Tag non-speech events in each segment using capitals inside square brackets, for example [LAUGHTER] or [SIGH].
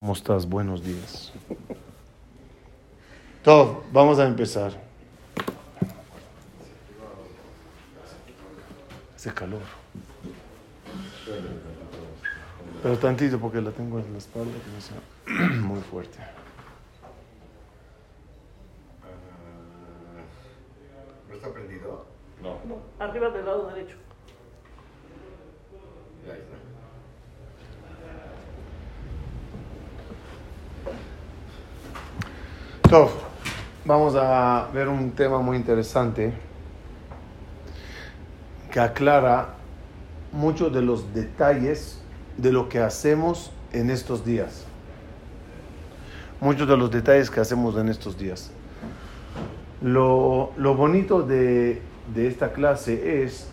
¿Cómo estás? Buenos días. [LAUGHS] Todo, vamos a empezar. Hace calor. Pero tantito porque la tengo en la espalda que no sea [CLEARS THROAT] muy fuerte. ¿No está prendido? No, arriba del lado derecho. Vamos a ver un tema muy interesante que aclara muchos de los detalles de lo que hacemos en estos días. Muchos de los detalles que hacemos en estos días. Lo, lo bonito de, de esta clase es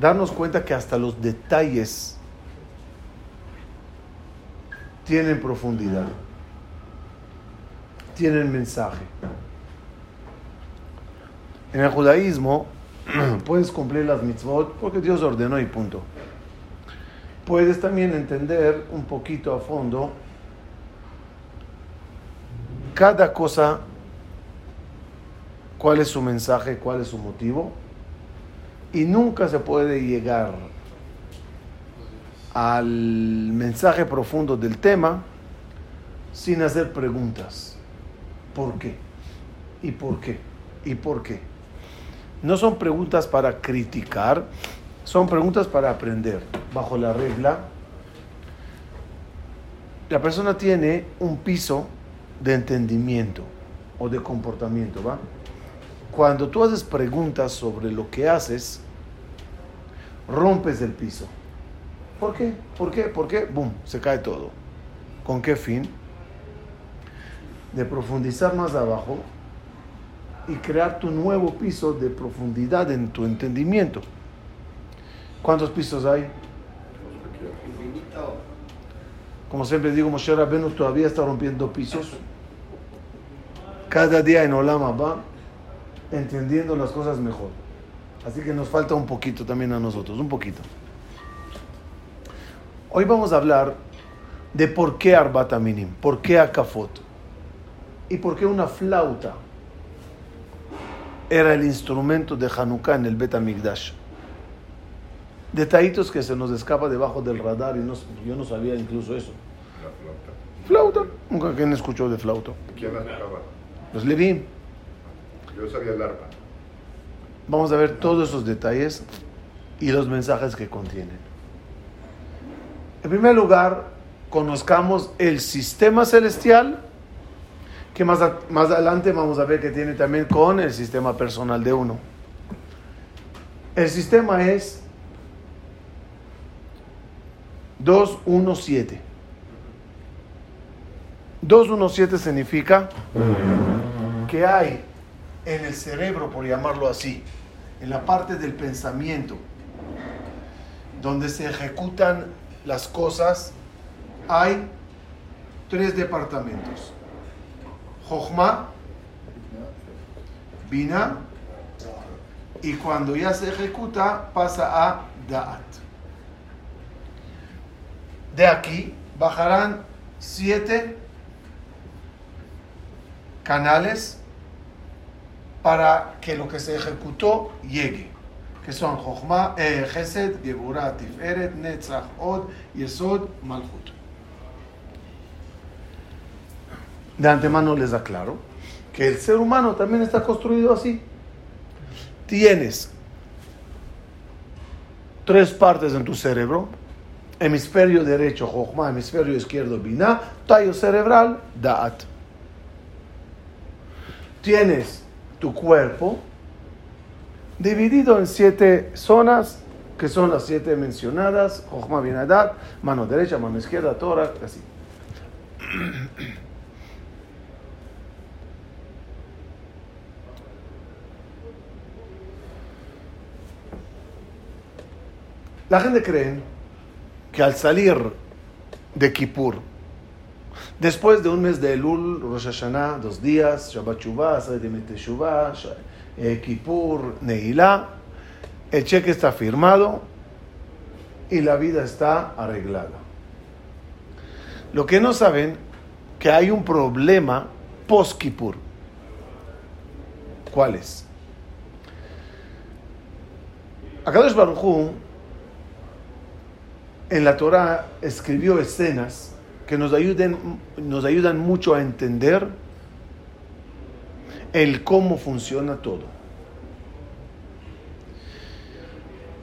darnos cuenta que hasta los detalles tienen profundidad, tienen mensaje. En el judaísmo [CLEARS THROAT] puedes cumplir las mitzvot porque Dios ordenó y punto. Puedes también entender un poquito a fondo cada cosa, cuál es su mensaje, cuál es su motivo. Y nunca se puede llegar al mensaje profundo del tema sin hacer preguntas. ¿Por qué? ¿Y por qué? ¿Y por qué? No son preguntas para criticar, son preguntas para aprender. Bajo la regla, la persona tiene un piso de entendimiento o de comportamiento, ¿va? Cuando tú haces preguntas sobre lo que haces, rompes el piso. ¿Por qué? ¿Por qué? ¿Por qué? ¡Bum! Se cae todo. ¿Con qué fin? De profundizar más abajo y crear tu nuevo piso de profundidad en tu entendimiento. ¿Cuántos pisos hay? Como siempre digo, Moshe Rabbeinu todavía está rompiendo pisos. Cada día en Olama va entendiendo las cosas mejor. Así que nos falta un poquito también a nosotros, un poquito. Hoy vamos a hablar de por qué Arbat Aminim, por qué Akafot y por qué una flauta era el instrumento de Hanukkah en el Bet Amigdash. Detallitos que se nos escapa debajo del radar y no- yo no sabía incluso eso. La flauta. Flauta, nunca quien escuchó de flauta. ¿Quién la tocaba? Pues Levi, Yo sabía el arpa. vamos a ver todos esos detalles y los mensajes que contienen. En primer lugar, conozcamos el sistema celestial, que más, más adelante vamos a ver que tiene también con el sistema personal de uno. El sistema es 217. 217 significa que hay en el cerebro, por llamarlo así, en la parte del pensamiento, donde se ejecutan las cosas, hay tres departamentos. Jochma, Bina, y cuando ya se ejecuta pasa a Da'at. De aquí bajarán siete canales para que lo que se ejecutó llegue, que son Jochma, eh, Gesed, Geburah, Tiferet, Netzach, Od, Yesod, Malchut. De antemano les aclaro que el ser humano también está construido así. Tienes tres partes en tu cerebro, hemisferio derecho, Jochma, hemisferio izquierdo, Binah, tallo cerebral, Da'at tienes tu cuerpo dividido en siete zonas, que son las siete mencionadas, Jochma Binadat, mano derecha, mano izquierda, tórax, así. La gente cree que al salir de Kippur, Después de un mes de Elul, Rosh Hashanah, dos días, Shabbat Shuvah, Teshuvah, Sh- eh, Kippur, Neilá, el cheque está firmado y la vida está arreglada. Lo que no saben, que hay un problema post-Kippur. ¿Cuál es? Akadosh Baruj en la Torah escribió escenas que nos, ayuden, nos ayudan mucho a entender el cómo funciona todo.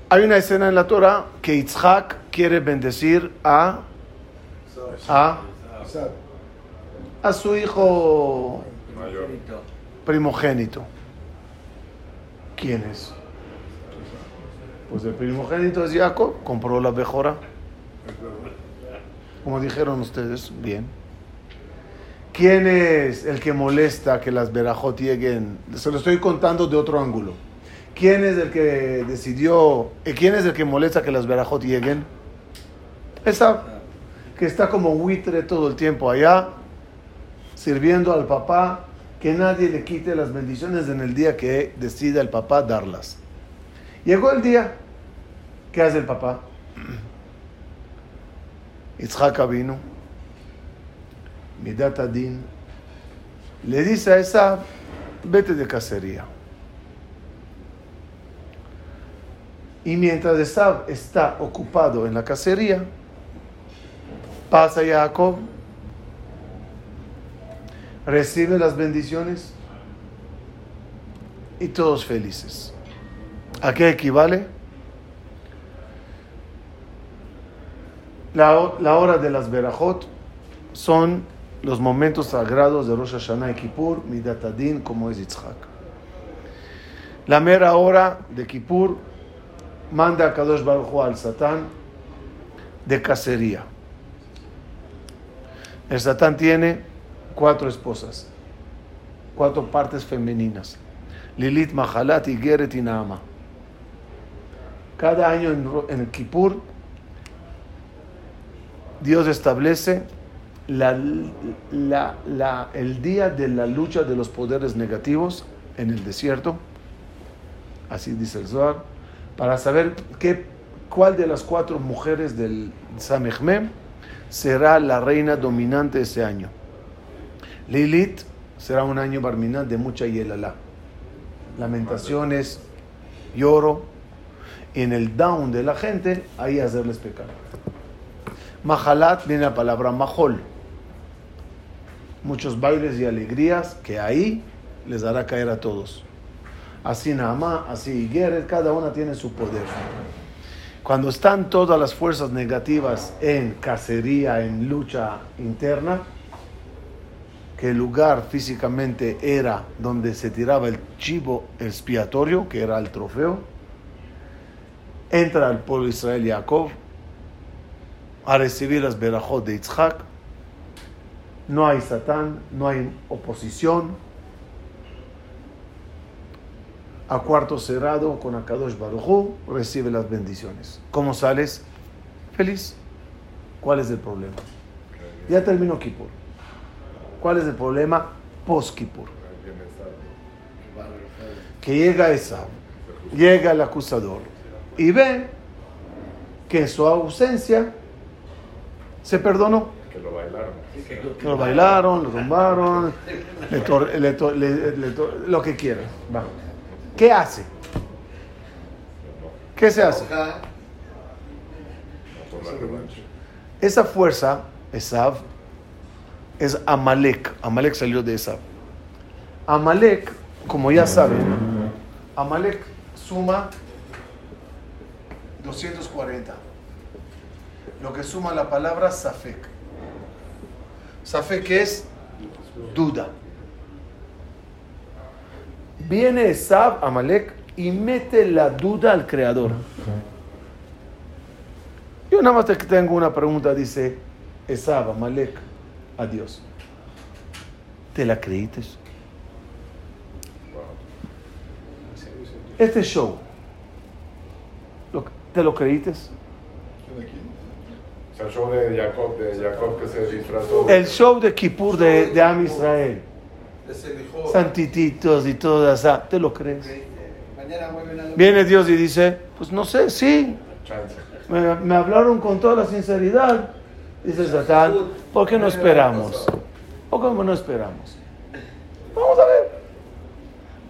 Hay una escena en la Torah que Yitzhak quiere bendecir a, a, a su hijo primogénito. ¿Quién es? Pues el primogénito es Jacob, compró la mejora. Como dijeron ustedes, bien. ¿Quién es el que molesta que las verajot lleguen? Se lo estoy contando de otro ángulo. ¿Quién es el que decidió, eh, quién es el que molesta que las verajot lleguen? Esa que está como buitre todo el tiempo allá, sirviendo al papá, que nadie le quite las bendiciones en el día que decida el papá darlas. Llegó el día, ¿qué hace el papá? Itzhak vino, Midat Adin, le dice a esa, vete de cacería. Y mientras Esab está ocupado en la cacería, pasa Jacob, recibe las bendiciones y todos felices. ¿A qué equivale? La, hora de las Berajot son los momentos sagrados de Rosh Hashanah y Kippur, Midat Adin, como es Yitzhak. La mera hora de Kippur manda a Kadosh Baruj Hu al Satán de cacería. El Satán tiene cuatro esposas, cuatro partes femeninas. Lilith, Mahalat, y Geret y Naama. Cada año en, en Kippur, Dios establece el día de la lucha de los poderes negativos en el desierto, así dice el Zohar, para saber qué, cuál de las cuatro mujeres del Samechmem será la reina dominante ese año. Lilith será un año barminal de mucha yelala. Lamentaciones, lloro, y en el down de la gente, ahí hacerles pecar. Mahalat viene la palabra mahol. Muchos bailes y alegrías que ahí les hará caer a todos. Así Naamá, así Igueret, cada una tiene su poder. Cuando están todas las fuerzas negativas en cacería, en lucha interna, que el lugar físicamente era donde se tiraba el chivo expiatorio, que era el trofeo, entra el pueblo de Israel Jacob a recibir las berajot de Yitzhak. No hay satán, no hay oposición. A cuarto cerrado con Akadosh Baruj recibe las bendiciones. ¿Cómo sales? Feliz. ¿Cuál es el problema? Ya terminó Kippur. ¿Cuál es el problema? Post-Kippur. Que llega esa, llega el acusador y ve que en su ausencia se perdonó. Que lo bailaron. Que lo bailaron, lo tumbaron, le tor- le to- le- lo que quieran. Va. ¿Qué hace? ¿Qué se hace? Esa fuerza, Esav, es Amalek. Amalek salió de Esav. Amalek, como ya saben, Amalek suma 240. Lo que suma la palabra Safek. Safek es duda. Viene Esav, Amalek, y mete la duda al creador. Yo nada más te tengo una pregunta, dice Esab, Amalek, a Dios. ¿Te la creíste? Este show, ¿lo- ¿te lo creíste? O sea, el show de Jacob, de Jacob que se disfrazó. El show de Kippur de, de Am Israel, santititos y todo eso, ¿te lo crees? Viene Dios y dice, pues no sé, sí, me, me hablaron con toda la sinceridad, Dice Satán, ¿por qué no esperamos? ¿Por qué no esperamos? Vamos a ver.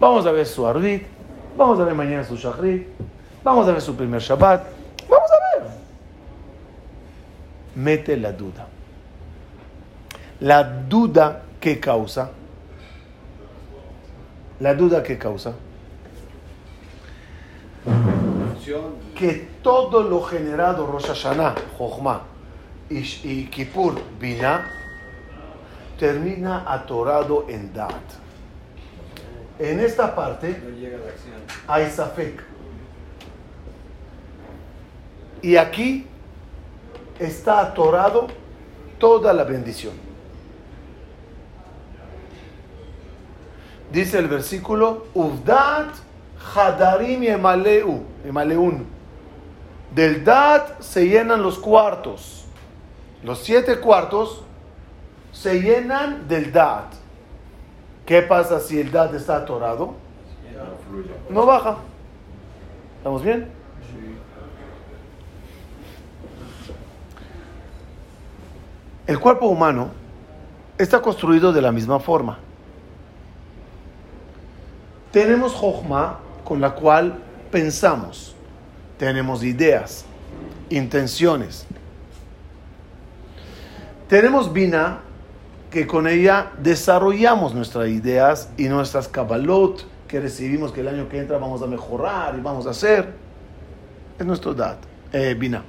Vamos a ver su Arbit, vamos a ver mañana su Shachrit, vamos a ver su primer Shabbat. Mete la duda. La duda que causa, la duda que causa, que todo lo generado Rosh Hashanah, Jochma y, y Kippur, Binah, termina atorado en Dat. En esta parte hay Safek. Y aquí está atorado toda la bendición. Dice el versículo, Uvdat Hadarim Emaleu, Emaleun. Del Dat se llenan los cuartos. Los siete cuartos se llenan del Dat. ¿Qué pasa si el Dat está atorado? No baja. ¿Estamos bien? El cuerpo humano está construido de la misma forma. Tenemos Jochma con la cual pensamos, tenemos ideas, intenciones. Tenemos Bina que con ella desarrollamos nuestras ideas y nuestras Kabbalot que recibimos que el año que entra vamos a mejorar y vamos a hacer. Es nuestro Dat, eh, Bina.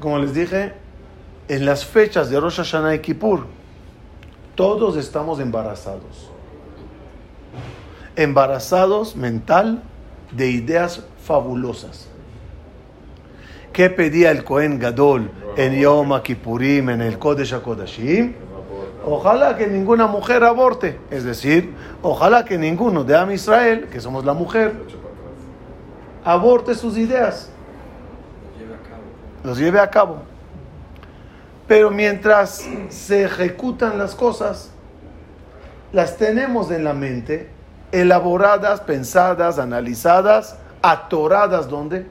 Como les dije, en las fechas de Rosh Hashanah y Kippur, todos estamos embarazados. Embarazados mental de ideas fabulosas. ¿Qué pedía el Cohen Gadol en Yom Kippurim, en el Kodesh HaKodashim? Ojalá que ninguna mujer aborte. Es decir, ojalá que ninguno de Am Israel, que somos la mujer, aborte sus ideas. Los lleve a cabo. Pero mientras se ejecutan las cosas, las tenemos en la mente, elaboradas, pensadas, analizadas, atoradas, ¿dónde?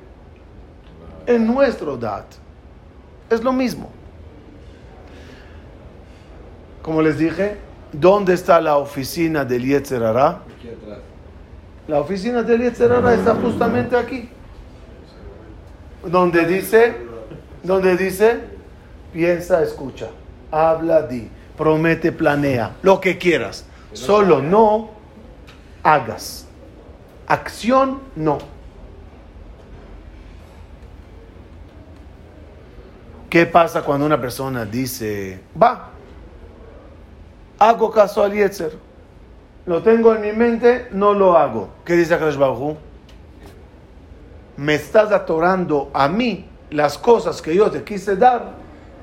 En nuestro DAT. Es lo mismo. Como les dije, ¿dónde está la oficina del Yetzerara? La oficina del Yetzerara está justamente aquí. Donde dice, donde dice, piensa, escucha, habla, di, promete, planea, lo que quieras. Solo no hagas. Acción, no. ¿Qué pasa cuando una persona dice, va, hago caso al Yetzer? Lo tengo en mi mente, no lo hago. ¿Qué dice Akash Me estás atorando a mí las cosas que yo te quise dar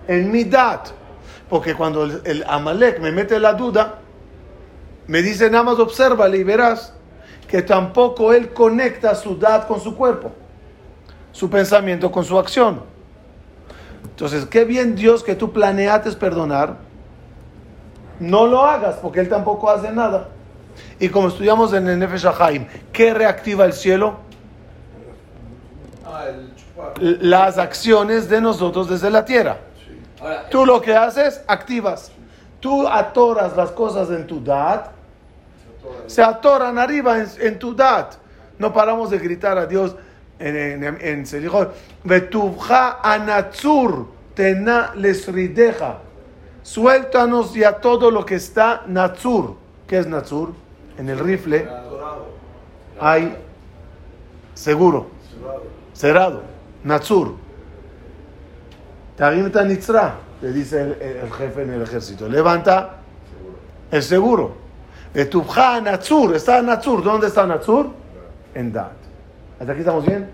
en mi dat. Porque cuando el, Amalek me mete la duda, me dice nada más obsérvale y verás que tampoco él conecta su dat con su cuerpo, su pensamiento con su acción. Entonces, qué bien Dios que tú planeates perdonar, no lo hagas porque él tampoco hace nada. Y como estudiamos en el Nefesh Haim, ¿qué reactiva el cielo? Las acciones de nosotros desde la tierra. Tú lo que haces, activas. Tú atoras las cosas en tu dad, se atoran arriba en, en tu dad. No paramos de gritar a Dios en, en, en Selijot. Vetubja anatzur tena lesrideja. Suéltanos ya todo lo que está natsur. ¿Qué es natsur? En el rifle hay seguro, cerrado, natsur. Tarim nitzra, le dice el, el, jefe en el ejército. Levanta el seguro. Etubja natsur, está natsur. ¿Dónde está natsur? En dat. ¿Hasta aquí estamos bien?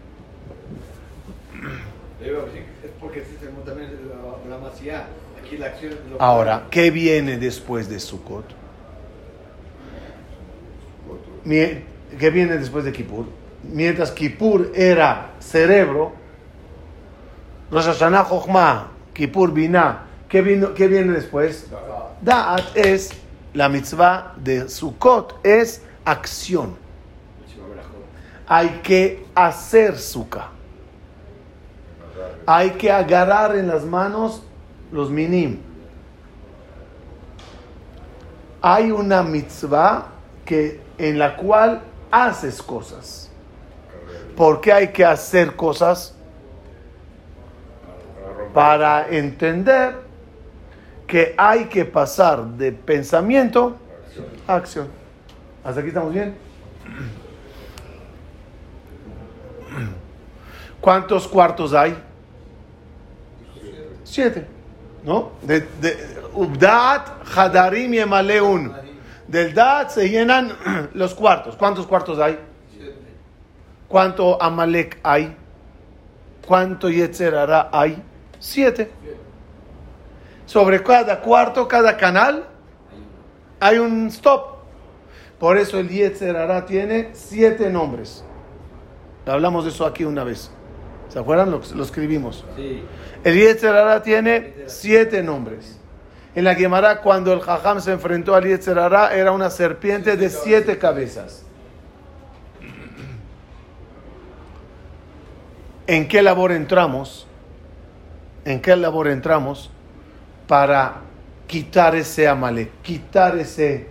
Ahora, ¿qué viene después de Sukkot? ¿Qué viene después de Kippur? Mientras Kippur era cerebro, Rosh Hashanah Chochmah, Kippur Binah, ¿qué, ¿qué viene después? Da'at es la mitzvah de Sukkot, es acción. Hay que hacer sukkah. Hay que agarrar en las manos los minim. Hay una mitzvah que, en la cual haces cosas. ¿Por qué hay que hacer cosas? Para entender que hay que pasar de pensamiento a acción. ¿Hasta aquí estamos bien? ¿Cuántos cuartos hay? Siete. ¿No? De, de, Ubdat, Hadarim y Emaleun. Del Dat se llenan [CLEARS THROAT] los cuartos. ¿Cuántos cuartos hay? ¿Cuánto Amalek hay? ¿Cuánto Yetzerara hay? Siete. Sobre cada cuarto, cada canal, hay un stop. Por eso el Yetzerara tiene siete nombres. Hablamos de eso aquí una vez. ¿Se acuerdan? Lo, lo escribimos. Sí. El Yetzerara tiene siete nombres. En la Gemara, cuando el Jajam se enfrentó al Yetzerara, era una serpiente de siete cabezas. ¿En qué labor entramos? ¿En qué labor entramos para quitar ese amale, quitar ese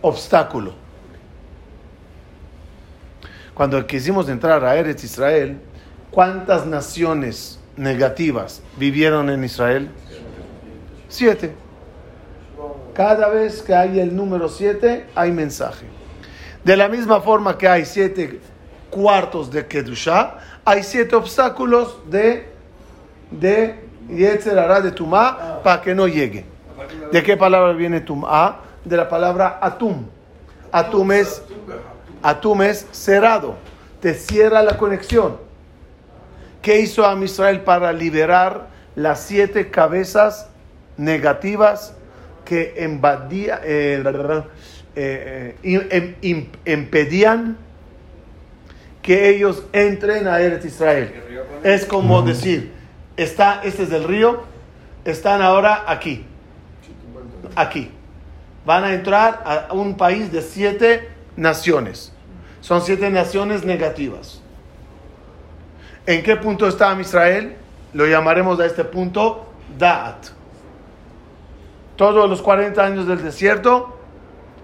obstáculo? Cuando quisimos entrar a Eretz Israel, ¿cuántas naciones negativas vivieron en Israel? Siete. Cada vez que hay el número siete, hay mensaje. De la misma forma que hay siete cuartos de Kedushá, hay siete obstáculos de, de Yetzer Hara, de Tumá, para que no llegue. ¿De qué palabra viene Tumá? De la palabra Atum. Atum es, atum es cerrado, te cierra la conexión. ¿Qué hizo a para liberar las siete cabezas negativas que invadía, eh, eh, eh, im- impedían que ellos entren a Eretz Israel? Es como decir, está, este es el río, están ahora aquí, aquí. Van a entrar a un país de siete naciones. Son siete naciones negativas. ¿En qué punto está Israel? Lo llamaremos a este punto Da'at. Todos los 40 años del desierto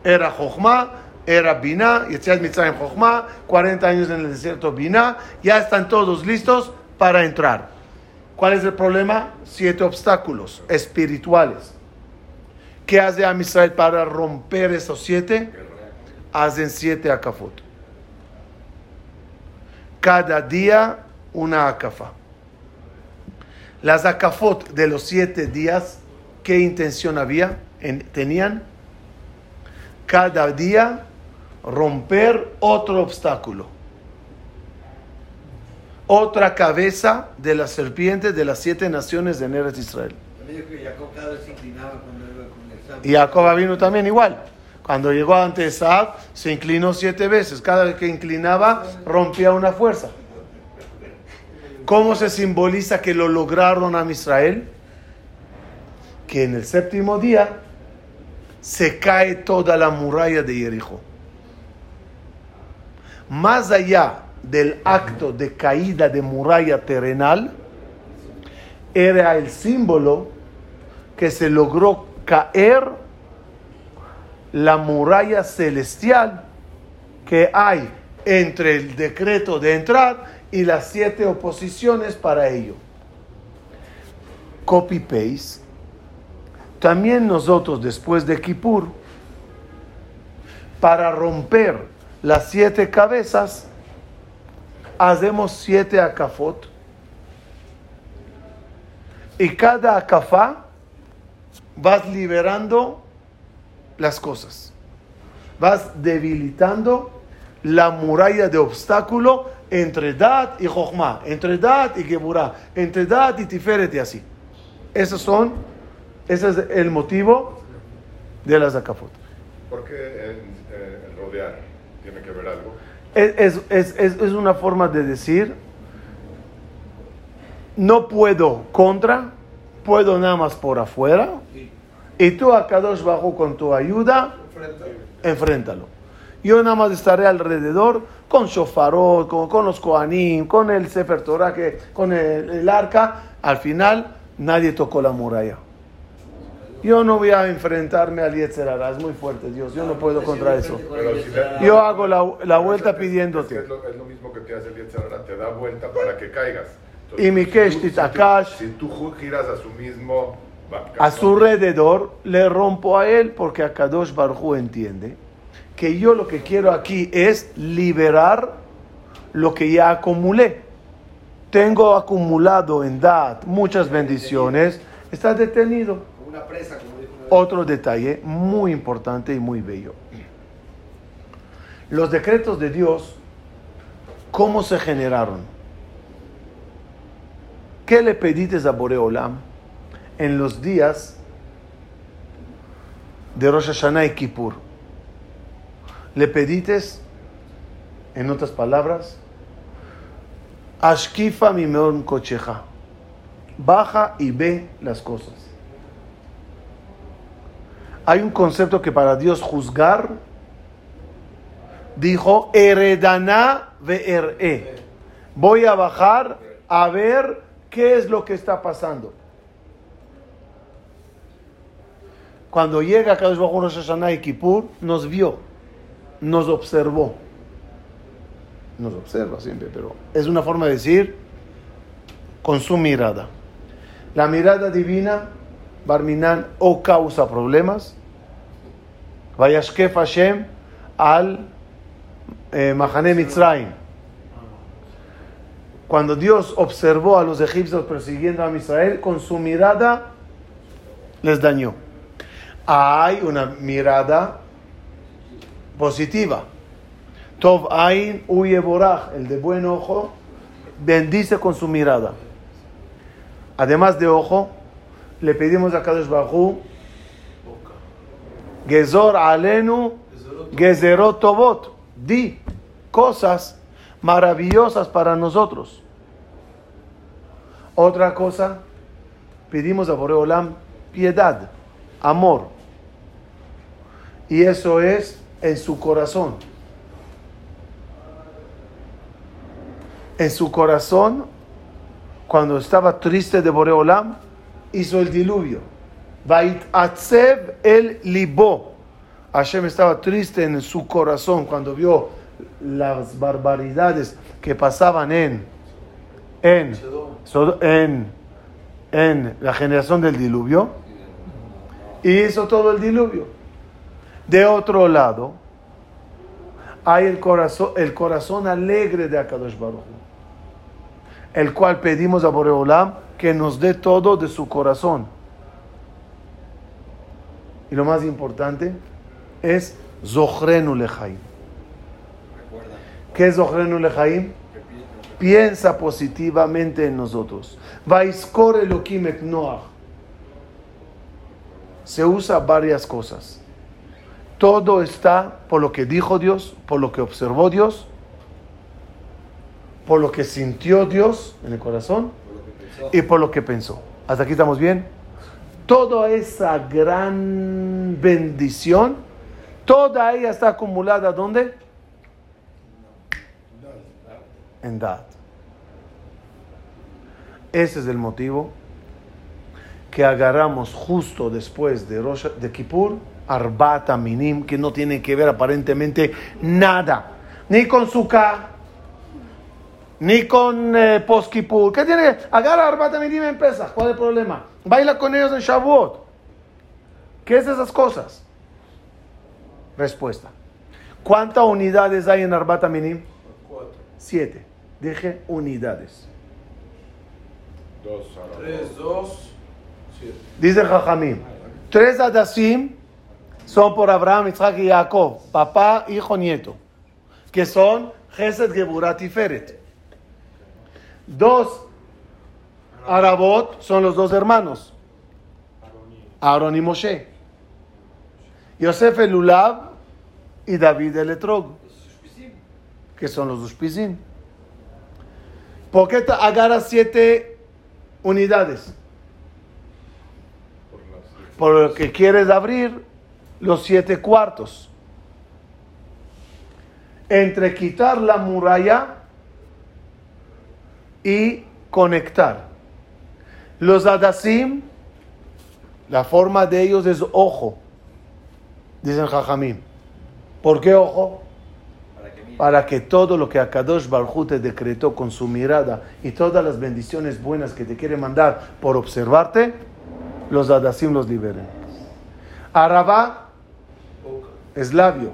era Jochma, era Binah, Yetziat Mitzrayim Jochma, 40 años en el desierto Binah, ya están todos listos para entrar. ¿Cuál es el problema? Siete obstáculos espirituales. ¿Qué hace a Israel para romper esos siete? Hacen siete akafot. Cada día una akafa. Las akafot de los siete días, ¿qué intención había? En- tenían cada día romper otro obstáculo. Otra cabeza de la serpiente de las siete naciones de Eretz Israel. Y Jacob vino también igual. Cuando llegó ante Esab, se inclinó siete veces. Cada vez que inclinaba, rompía una fuerza. ¿Cómo se simboliza que lo lograron a Israel? Que en el séptimo día se cae toda la muralla de Jericó. Más allá del acto de caída de muralla terrenal, era el símbolo que se logró caer la muralla celestial que hay entre el decreto de entrar y las siete oposiciones para ello. Copy-paste. También nosotros después de Kippur, para romper las siete cabezas, hacemos siete acafot. Y cada acafá vas liberando las cosas. Vas debilitando la muralla de obstáculo entre Dat y Jochma, entre Dat y Geburah, entre Dat y Tiferet y así. Esos son, ese es el motivo de las Zakafot. ¿Por qué en, eh, rodear tiene que ver algo? Es, es- es- es- una forma de decir, no puedo contra, puedo nada más por afuera, y tú a Kadosh bajo con tu ayuda, enfréntalo. Yo nada más estaré alrededor con shofarot, con, con los koanim, con el Sefer Torah, que, con el, el arca. Al final, nadie tocó la muralla. Yo no voy a enfrentarme al Yetzerara, es muy fuerte, Dios. Yo no puedo contra eso. Yo hago la, la vuelta pidiéndote. Es lo, es lo mismo que te hace el Yetzirah, te da vuelta para que caigas. Entonces, Y mi si kesh tú- titakash. Si tú, giras a su mismo... A su alrededor le rompo a él porque Akadosh Barhu entiende que yo lo que quiero aquí es liberar lo que ya acumulé. Tengo acumulado en Dad muchas bendiciones, está detenido. Otro detalle muy importante y muy bello. Los decretos de Dios, ¿cómo se generaron? ¿Qué le pediste a Boreolam en los días de Rosh Hashanah y Kippur? Le pediste, en otras palabras, Ashkifa mi meon kocheja. Baja y ve las cosas. Hay un concepto que para Dios juzgar dijo heredaná ve Voy a bajar a ver qué es lo que está pasando. Cuando llega Kadosh Baruj Rosh Hashanah y Kippur, nos vio, nos observó. Nos observa siempre, pero es una forma de decir con su mirada. La mirada divina, Barminan, o causa problemas. Vayashkef Hashem al eh, Mahane Mitzrayim. Cuando Dios observó a los egipcios persiguiendo a Israel, con su mirada les dañó. Hay una mirada positiva. Tov Ain Uye Borach, el de buen ojo, bendice con su mirada. Además de ojo, le pedimos a Kadosh Bajú, Gezor Alenu, Gezerot Tovot, di cosas maravillosas para nosotros. Otra cosa, pedimos a Boreolam piedad, amor. Y eso es en su corazón. En su corazón, cuando estaba triste de Boreolam, hizo el diluvio. Vait atzev el libo. Hashem estaba triste en su corazón cuando vio las barbaridades que pasaban en, en, en, en la generación del diluvio. Y hizo todo el diluvio. De otro lado, hay el corazón, el corazón alegre de Akadosh Baruch el cual pedimos a Boreolam que nos dé todo de su corazón. Y lo más importante es Zochrenu Lechaim. Recuerda ¿Qué es que pi- Piensa positivamente en nosotros. Vaiskor Elohim et Noach. Se usa varias cosas. Todo está por lo que dijo Dios, por lo que observó Dios, por lo que sintió Dios en el corazón por y por lo que pensó. ¿Hasta aquí estamos bien? Toda esa gran bendición, toda ella está acumulada ¿dónde? En Dad. Ese es el motivo que agarramos justo después de, Rosh, de Kippur, Arbata Minim, que no tiene que ver aparentemente nada, ni con Sukkah, ni con eh, Post Kippur. ¿Qué tiene? Agarra Arbata Minim en ¿cuál es el problema? Baila con ellos en Shavuot. ¿Qué es esas cosas? Respuesta. ¿Cuántas unidades hay en Arbata Minim? Cuatro. Siete. Dije unidades. Dos Tres, dos, siete. Dice Jajamim. Tres Adasim son por Abraham, Isaac y Jacob. Papá, hijo, nieto. Que son Gesed, Geburat y Feret. Dos Arabot son los dos hermanos. Aaron y Moshe. Yosef el y David el. Que son los Ushpizim. ¿Por qué te agarras siete unidades? por lo que quieres abrir los siete cuartos. entre quitar la muralla y conectar. Los Adasim, la forma de ellos es ojo, dicen Jajamim. ¿Por qué ojo? Para que todo lo que Akadosh Baruj te decretó con su mirada y todas las bendiciones buenas que te quiere mandar por observarte, los Adasim los liberen. Arabá es labio,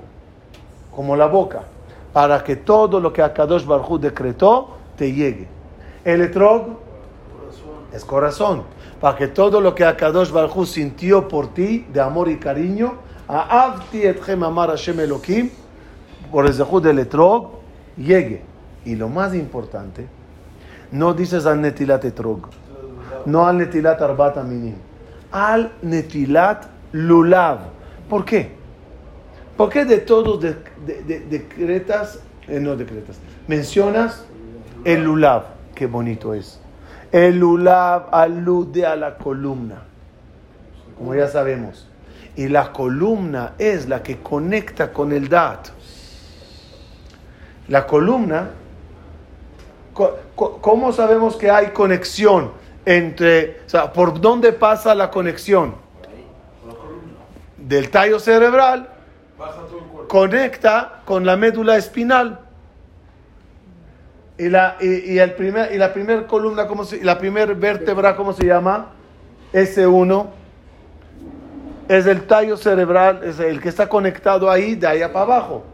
como la boca, para que todo lo que Akadosh Baruj decretó te llegue. El etrog corazón, para que todo lo que Akadosh Baruj sintió por ti de amor y cariño, Aavti etchem amar Hashem Elohim, por el zehut del etrog, llegue. Y lo más importante, no dices al netilat etrog, no al netilat arbat aminim, al netilat lulav. ¿Por qué? ¿Por qué de todos de- de- de- decretas, eh, no decretas, mencionas el lulav? Qué bonito es. El lulav alude a la columna, como ya sabemos. Y la columna es la que conecta con el dat. La columna, co- co- ¿cómo sabemos que hay conexión entre, o sea, por dónde pasa la conexión? Del tallo cerebral conecta con la médula espinal. Y la, y, y el primer, y la primer columna, ¿cómo la primer vértebra, ¿cómo se llama? S1. Es el tallo cerebral, es el que está conectado ahí, de allá para abajo.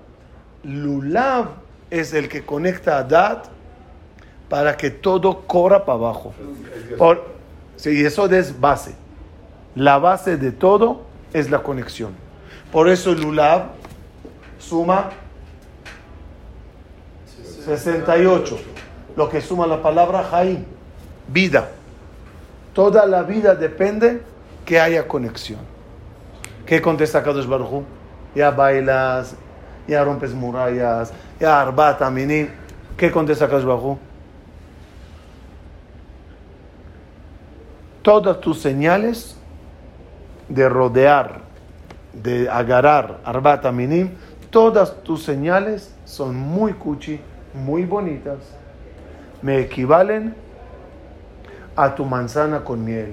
Lulav es el que conecta a Dat para que todo corra para abajo. Por, sí, eso es base. La base de todo es la conexión. Por eso Lulav suma 68. Lo que suma la palabra Jaim, vida. Toda la vida depende que haya conexión. ¿Qué contesta Kadosh Baruj? Ya bailas, ya rompes murallas, ya arbata minim. ¿Qué contesta Kadosh Baruj? Todas tus señales de rodear, de agarrar arbata minim, todas tus señales son muy cuchi, muy bonitas. Me equivalen a tu manzana con miel,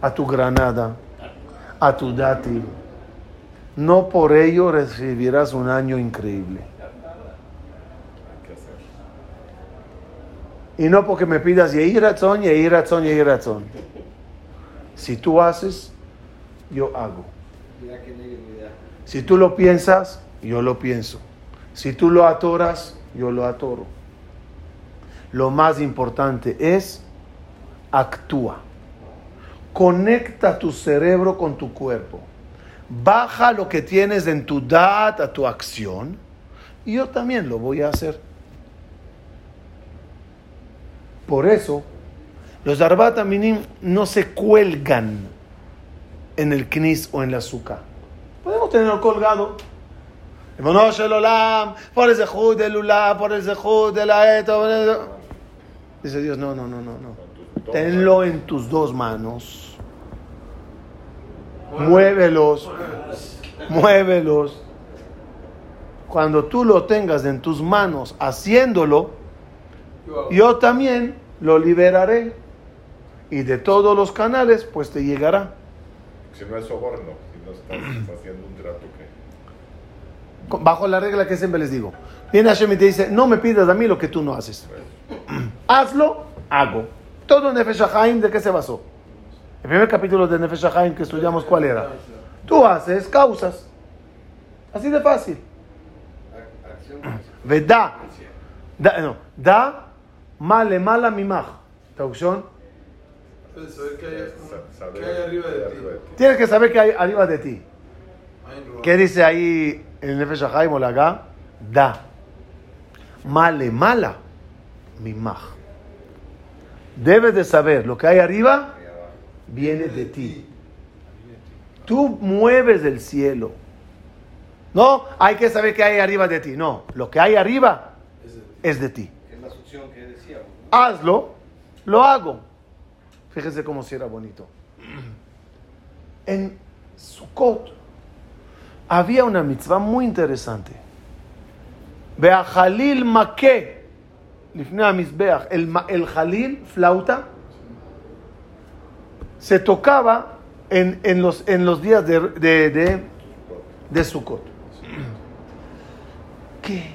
a tu granada, a tu dátil. No por ello recibirás un año increíble. Y no porque me pidas Yehi Ratzon, Yehi Ratzon, Yehi Ratzon. Si tú haces, yo hago. Si tú lo piensas, yo lo pienso. Si tú lo atoras, yo lo atoro. Lo más importante es actúa. Conecta tu cerebro con tu cuerpo. Baja lo que tienes en tu dad a tu acción. Y yo también lo voy a hacer. Por eso, los Arbat Aminim no se cuelgan en el knis o en la azúcar. Podemos tenerlo colgado. Ribono shel olam, por el zehut del por el zehut de la eto. Dice Dios, no, no, no, no, no. Tenlo en tus dos manos. Muévelos. Muévelos. Cuando tú lo tengas en tus manos haciéndolo, Yo también lo liberaré. Y de todos los canales, pues te llegará. Si no es soborno, si no estás haciendo un trato. Bajo la regla que siempre les digo. Viene Hashem y te dice, no me pidas a mí lo que tú no haces. [CLEARS THROAT] Hazlo, hago. Todo Nefesh HaChaim, ¿de qué se basó? El primer capítulo de Nefesh HaChaim que estudiamos, ¿cuál era? Tú haces causas. Así de fácil. Vedá. Da, no, da male mala mimaj. Traducción. Tienes que saber qué hay arriba de ti. ¿Qué dice ahí en el Nefesh HaChaim o la Ga? Da. Male mala mimaj. Debes de saber lo que hay arriba viene de ti. Tú mueves el cielo. No, hay que saber qué hay arriba de ti. No, lo que hay arriba es de ti. Que es la succión que decíamos. ¿no? Hazlo, lo hago. Fíjense cómo si era bonito. [CLEARS THROAT] En Sukkot había una mitzvah muy interesante. Vea Jalil Maque. Lifnei Amizbeach. El, el Jalil, flauta, se tocaba en, los, días de, de, de, de Sukkot. [CLEARS THROAT] ¿Qué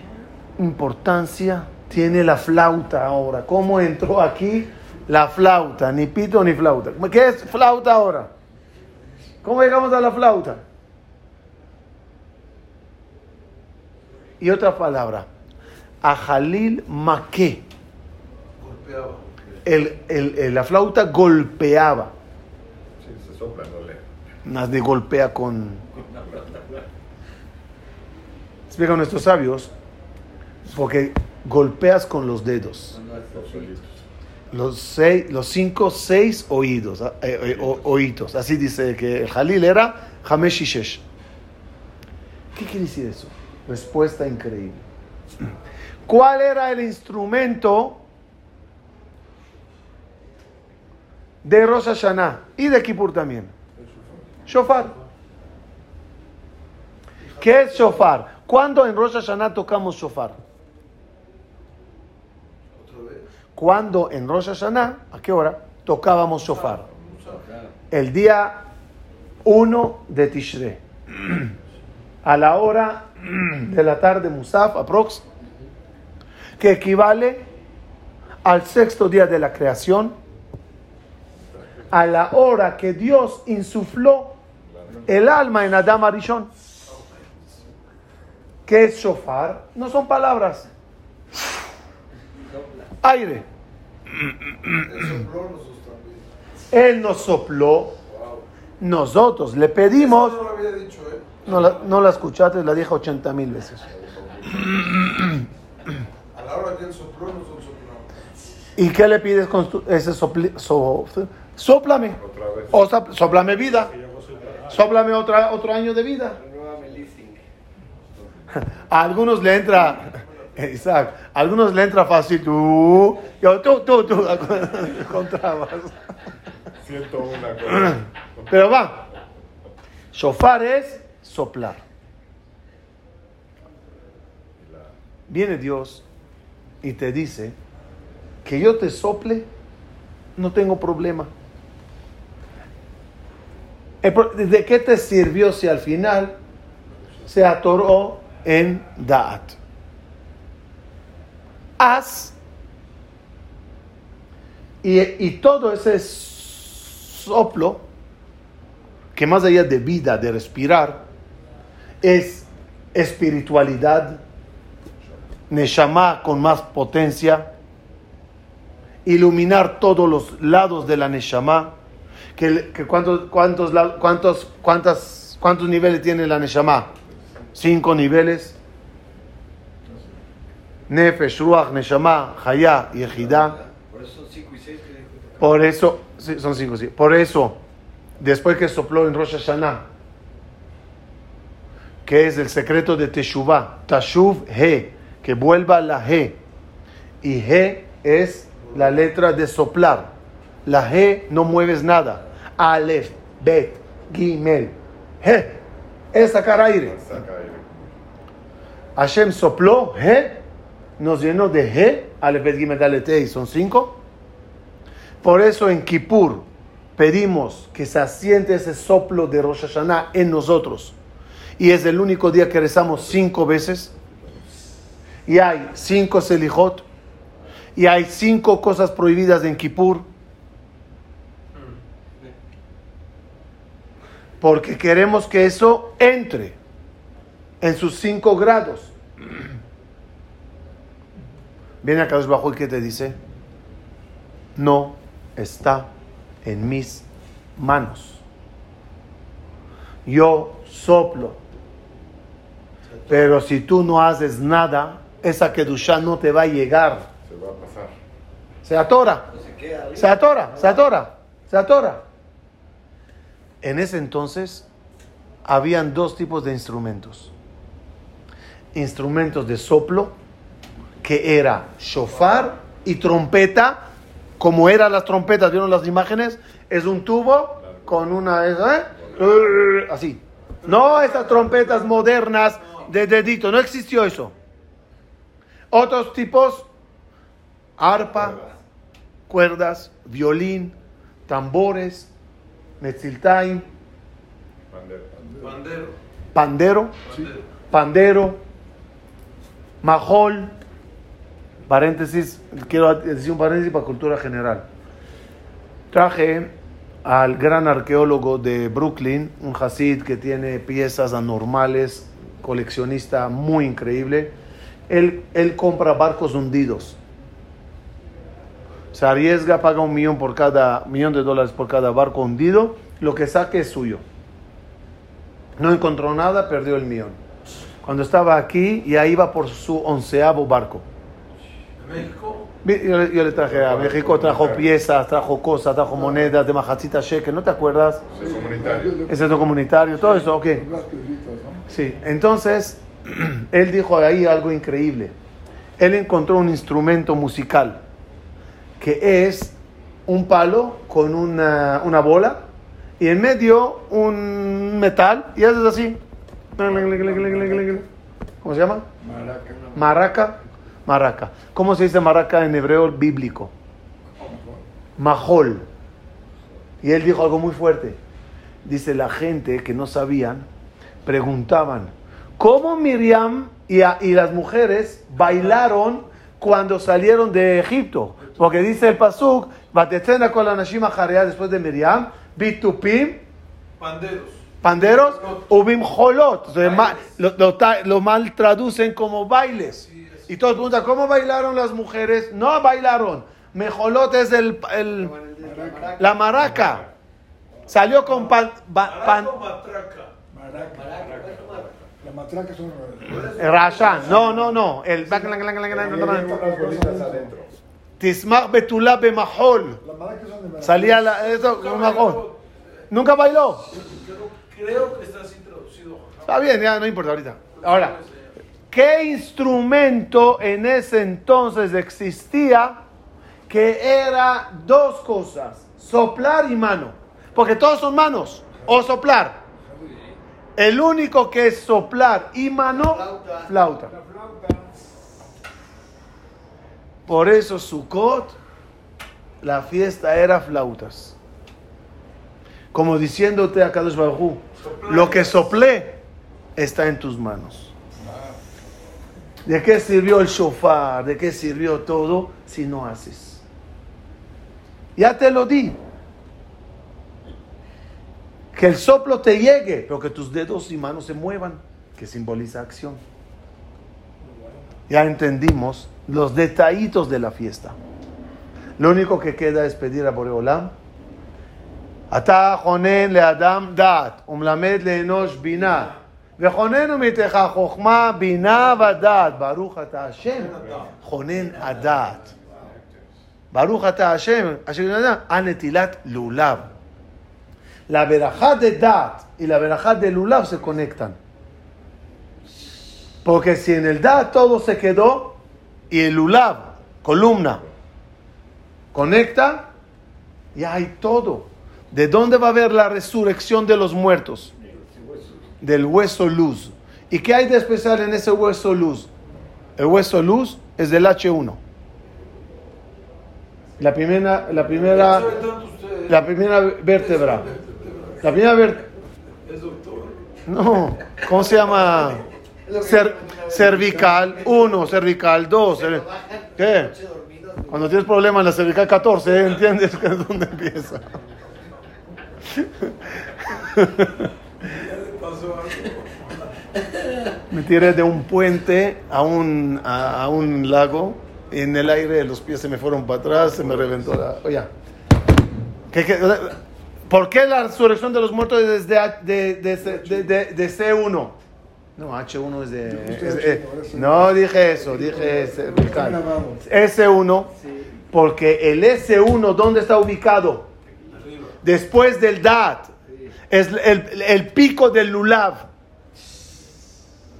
importancia tiene la flauta ahora? ¿Cómo entró aquí la flauta? Ni pito ni flauta. ¿Qué es flauta ahora? ¿Cómo llegamos a la flauta? Y otra palabra, a Jalil Maqué. Golpeaba. El, el- el- la flauta golpeaba. Sí, se sopla, no le. Golpea con. Explican nuestros sabios, porque golpeas con los dedos. Los seis, los cinco, seis oídos, ah, eh, eh, o- oídos. Así dice que el Jalil era Hamesh y Shesh. ¿Qué quiere decir eso? Respuesta increíble. ¿Cuál era el instrumento de Rosh Hashanah y de Kippur también? Shofar. ¿Qué es shofar? ¿Cuándo en Rosh Hashanah tocamos shofar? Cuando en Rosh Hashanah, ¿a qué hora? Tocábamos shofar. El día 1 de Tishrei. [CLEARS THROAT] A la hora de la tarde, Musaf, aprox, que equivale al sexto día de la creación, a la hora que Dios insufló el alma en Adam Arishon. ¿Qué es shofar? No son palabras. Aire. Él nos sopló nosotros le pedimos... ¿eh? No, la, escuchaste, la dije 80 mil veces. A la hora que él sopló, nosotros soplamos. ¿Y qué le pides con ese sopli, so, soplame? O soplame vida. Soplame otra, otro año de vida. A algunos le entra, Isaac, algunos le entra fácil, tú, yo, tú, tú, tú, [LAUGHS] contrabas. 101 cosas. [CLEARS THROAT] Pero va. Shofar es soplar. Viene Dios y te dice que yo te sople, no tengo problema. ¿De qué te sirvió si al final se atoró en Da'at? Haz y, y todo ese soplo, que más allá de vida, de respirar, es espiritualidad, Neshama con más potencia, iluminar todos los lados de la Neshama, que, que cuántos, cuántos, cuántos, cuántas, cuántos niveles tiene la Neshama, cinco niveles, Nefesh, Ruach, Neshama, Hayah y Ejidá. Por eso son 5 y 6 que dijo. Por eso, sí, son cinco, sí. Por eso, después que sopló en Rosh Hashanah, que es el secreto de Teshuvah, Tashuv He, que vuelva la He. Y He es la letra de soplar. La He no mueves nada. Aleph, Bet, Gimel. He es sacar aire. Hashem sopló He, nos llenó de He, Aleph, Bet, Gimel, Dalet, Hey, son cinco. Por eso en Kippur pedimos que se asiente ese soplo de Rosh Hashanah en nosotros. Y es el único día que rezamos cinco veces. Y hay cinco selijot. Y hay cinco cosas prohibidas en Kippur. Porque queremos que eso entre en sus cinco grados. Viene acá bajo y que te dice, no está en mis manos. Yo soplo. Pero si tú no haces nada, esa kedusha no te va a llegar. Se va a pasar. Se atora. Se atora, se atora, se atora. En ese entonces habían dos tipos de instrumentos. Instrumentos de soplo, que era shofar y trompeta, como eran las trompetas, ¿vieron las imágenes? Es un tubo con una... ¿eh? Así. No estas trompetas modernas de dedito, no existió eso. Otros tipos, arpa, cuerdas, violín, tambores, metziltaim, pandero, Bandero. pandero, majol, paréntesis, quiero decir un paréntesis para cultura general. Traje al gran arqueólogo de Brooklyn, un Hasid que tiene piezas anormales, coleccionista muy increíble. Él, él compra barcos hundidos. Se arriesga, paga un millón por cada millón de dólares por cada barco hundido. Lo que saque es suyo. No encontró nada, perdió el millón. Cuando estaba aquí, ya iba por su onceavo barco. ¿En México? Yo, le- yo le traje a México, trajo piezas, trajo cosas, trajo monedas de Majachita Shekel, ¿no te acuerdas? Es comunitario. El centro comunitario, todo eso, ok. Sí, entonces, [CLEARS THROAT] él dijo ahí algo increíble. Él encontró un instrumento musical que es un palo con una, una bola y en medio un metal y haces así. ¿Cómo se llama? Maraca. Maraca. ¿Cómo se dice maraca en hebreo bíblico? Majol. Y él dijo algo muy fuerte. Dice la gente que no sabían, preguntaban, ¿cómo Miriam y, a- y las mujeres bailaron cuando salieron de Egipto? Porque dice el Pasuk, Batetzena con la Nashima Jarea después de Miriam, Bitupim, Panderos. panderos, ubim ma- lo, lo mal traducen como bailes. Y todos preguntan, ¿cómo bailaron las mujeres? No bailaron. Mejolot es el, el- la maraca. Salió con pan, ba- pan-. La matraca son. rashan. No, no, no. El. Tismach betulá bemahol. Salía la, eso, un majol. Nunca bailó. Creo, creo que está así traducido. Está bien, ya no importa ahorita. Ahora, ¿qué instrumento en ese entonces existía que era dos cosas? Soplar y mano. Porque todos son manos. O soplar. El único que es soplar y mano, Flauta. flauta. Por eso Sukkot, la fiesta era flautas. Como diciéndote a Kadosh Baruj lo que soplé está en tus manos. ¿De qué sirvió el shofar? ¿De qué sirvió todo si no haces? Ya te lo di. Que el soplo te llegue, pero que tus dedos y manos se muevan, que simboliza acción. Ya entendimos los detallitos de la fiesta. Lo único que queda es pedir a Boreolam. Ata le Adam dat, umlamed le enosh binah. וחוננו מתך חוכמה, בינה ודעת. ברוך אתה השם, חונן הדעת. ברוך אתה השם, אשר יודע, על נטילת לולב. La verajá de Dat y la verajá de Lulav se conectan. Porque si en el Dat todo se quedó y el Lulav, columna, conecta, ya hay todo. ¿De dónde va a haber la resurrección de los muertos? Del hueso luz. ¿Y qué hay de especial en ese hueso luz? El hueso luz es del H1. La primera, la primera, la primera vértebra. La primera vértebra. No, ¿cómo se llama? Cer- cervical 1, cervical 2. ¿Qué? Cuando tienes problemas en la cervical 14, ¿eh? ¿entiendes [LAUGHS] es donde empieza? [LAUGHS] Me tiré de un puente a un, a, a un lago y en el aire los pies se me fueron para atrás, se me reventó la... Oye, ¿qué- qué- por qué la resurrección de los muertos es de, de, de, de- de- de C1? No, H1 es de... es- eh, no dije eso, dije cervical. S1, porque el S1, ¿dónde está ubicado? Después del DAT. Es el, el pico del Lulav.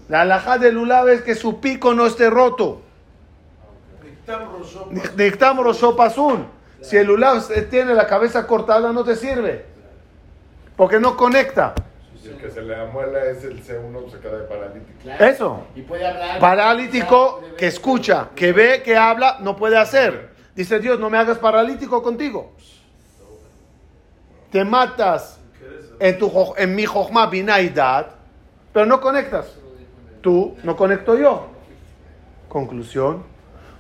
La alhaja del Lulav es que su pico no esté roto. Dictam Pasul. Si el Lulav tiene la cabeza cortada, no te sirve. Porque no conecta. Y el que se le amuela es el C1, se queda de paralítico. Claro. Eso. Y puede hablar. Paralítico que escucha, que ve, que habla, no puede hacer. Dice Dios, no me hagas paralítico contigo. Te matas en, tu, en mi Jochma Binaidad, pero no conectas. Tú, no conecto yo. Conclusión,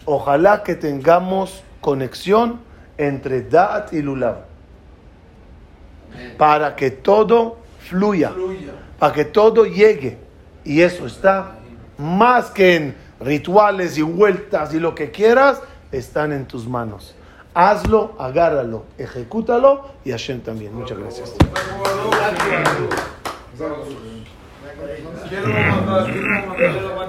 ojalá que tengamos conexión entre Da'at y Lulav. Para que todo Fluya. para que todo llegue. Y eso está más que en rituales y vueltas y lo que quieras, están en tus manos. Hazlo, agárralo, ejecútalo y Hashem también. Muchas gracias. Mandar.